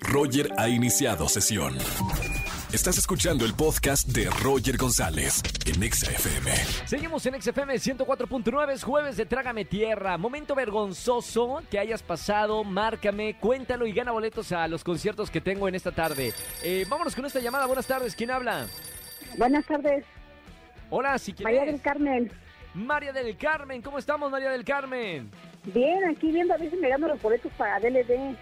Roger ha iniciado sesión. Estás escuchando el podcast de Roger González en Exa FM. Seguimos en XFM 104.9, es jueves de Trágame Tierra. Momento vergonzoso que hayas pasado, márcame, cuéntalo y gana boletos a los conciertos que tengo en esta tarde. Eh, vámonos con esta llamada. Buenas tardes, ¿quién habla? Buenas tardes, Hola, si María quieres. del Carmen. María del Carmen, ¿cómo estamos, María del Carmen? Bien, aquí viendo a ver si me gano los boletos para DLD.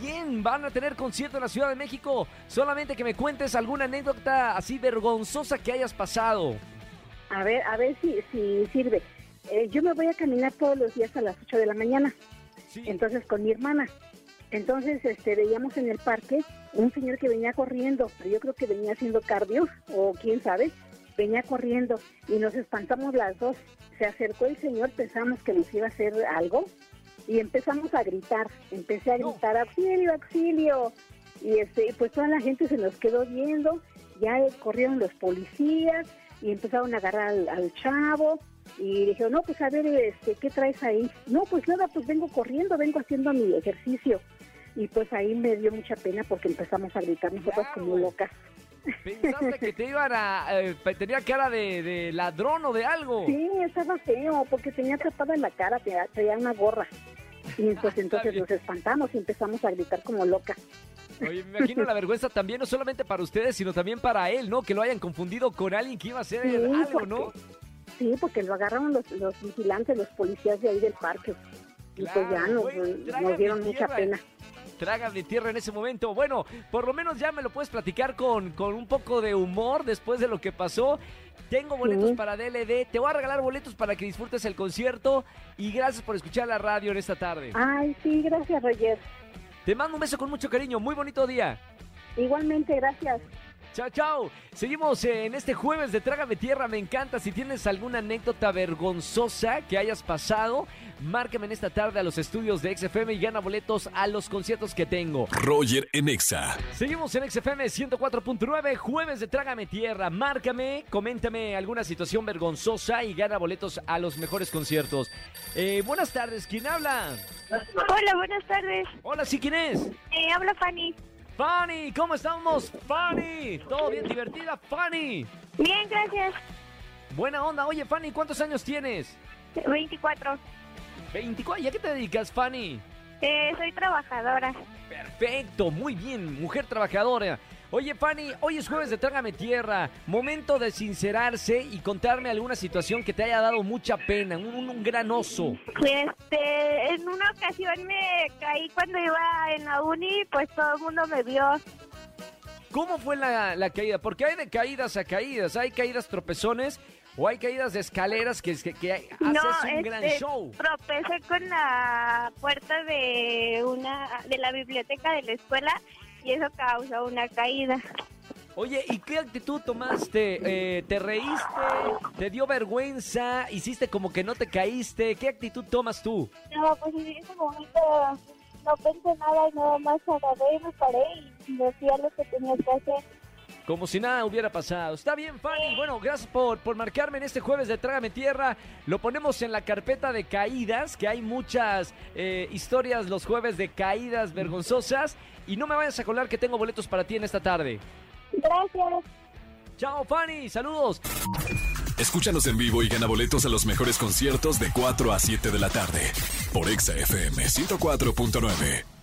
Bien, van a tener concierto en la Ciudad de México. Solamente que me cuentes alguna anécdota así vergonzosa que hayas pasado. A ver, a ver si, si sirve. Eh, yo me voy a caminar todos los días a las 8 de la mañana, Sí. entonces con mi hermana. Entonces este, veíamos en el parque un señor que venía corriendo, pero yo creo que venía haciendo cardio, o quién sabe, venía corriendo y nos espantamos las dos. Se acercó el señor, pensamos que nos iba a hacer algo y empezamos a gritar. Empecé a gritar, auxilio, auxilio. Y este, pues toda la gente se nos quedó viendo, ya corrieron los policías y empezaron a agarrar al, al chavo y dijeron, no, pues a ver, este, ¿qué traes ahí? No, pues nada, pues vengo corriendo, vengo haciendo mi ejercicio. Y pues ahí me dio mucha pena porque empezamos a gritar nosotros como locas. Pensaste que te iban a... eh, tenía cara de, de ladrón o de algo. Sí, estaba feo porque tenía tapada la cara, tenía, traía una gorra. Y pues Está entonces nos espantamos y empezamos a gritar como locas. Oye, me imagino la vergüenza también, no solamente para ustedes, sino también para él, ¿no? Que lo hayan confundido con alguien que iba a hacer Sí, algo, porque- ¿no? Sí, porque lo agarraron los, los vigilantes, los policías de ahí del parque. Y pues ya nos, güey, nos trágame dieron mucha pena. Trágame tierra en ese momento. Bueno, por lo menos ya me lo puedes platicar con, con un poco de humor después de lo que pasó. Tengo boletos Sí. para DLD. Te voy a regalar boletos para que disfrutes el concierto. Y gracias por escuchar la radio en esta tarde. Ay, sí, gracias, Roger. Te mando un beso con mucho cariño. Muy bonito día. Igualmente, gracias. Chao, chao. Seguimos en este jueves de Trágame Tierra. Me encanta. Si tienes alguna anécdota vergonzosa que hayas pasado, márcame en esta tarde a los estudios de XFM y gana boletos a los conciertos que tengo. Roger en Exa. Seguimos en XFM 104.9, jueves de Trágame Tierra. Márcame, coméntame alguna situación vergonzosa y gana boletos a los mejores conciertos. Eh, buenas tardes, ¿quién habla? Hola, buenas tardes. Hola, ¿sí quién es? Eh, habla Fanny. Fanny, ¿cómo estamos? Fanny, ¿todo bien divertida? Fanny. Bien, gracias. Buena onda. Oye, Fanny, ¿cuántos años tienes? 24. 24. ¿Y a qué te dedicas, Fanny? Eh, soy trabajadora. Perfecto, muy bien, mujer trabajadora. Oye, Fanny, hoy es jueves de Trágame Tierra. Momento de sincerarse y contarme alguna situación que te haya dado mucha pena, un, un gran oso. Este, en una ocasión me caí cuando iba en la uni, pues todo el mundo me vio. ¿Cómo fue la, la caída? Porque hay de caídas a caídas, hay caídas tropezones o hay caídas de escaleras que, que, que haces no, un gran este, show. tropecé con la puerta de una de la biblioteca de la escuela y eso causó una caída. Oye, ¿y qué actitud tomaste? Eh, ¿Te reíste? ¿Te dio vergüenza? ¿Hiciste como que no te caíste? ¿Qué actitud tomas tú? No, pues en ese momento no pensé nada y nada más agarré y me paré y me hacía lo que tenía que hacer. Como si nada hubiera pasado. Está bien, Fanny. Bueno, gracias por, por marcarme en este jueves de Trágame Tierra. Lo ponemos en la carpeta de caídas, que hay muchas eh, historias los jueves de caídas vergonzosas. Y no me vayas a colar que tengo boletos para ti en esta tarde. Gracias. Chao, Fanny. Saludos. Escúchanos en vivo y gana boletos a los mejores conciertos de 4 a 7 de la tarde por Exa FM 104.9.